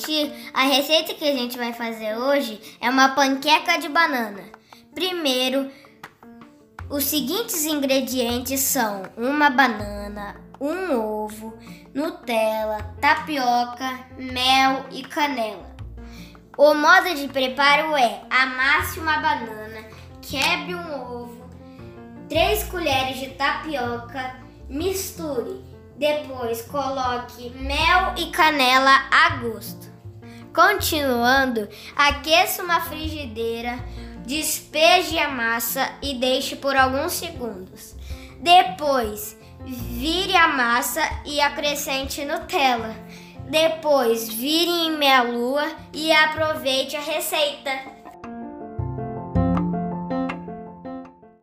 gente, a receita que a gente vai fazer hoje é uma panqueca de banana. Primeiro, os seguintes ingredientes são uma banana, um ovo, Nutella, tapioca, mel e canela. O modo de preparo é: amasse uma banana, quebre um ovo, 3 colheres de tapioca, misture. Depois coloque mel e canela a gosto. Continuando, aqueça uma frigideira, despeje a massa e deixe por alguns segundos. Depois, vire a massa e acrescente Nutella. Depois, vire em meia lua e aproveite a receita.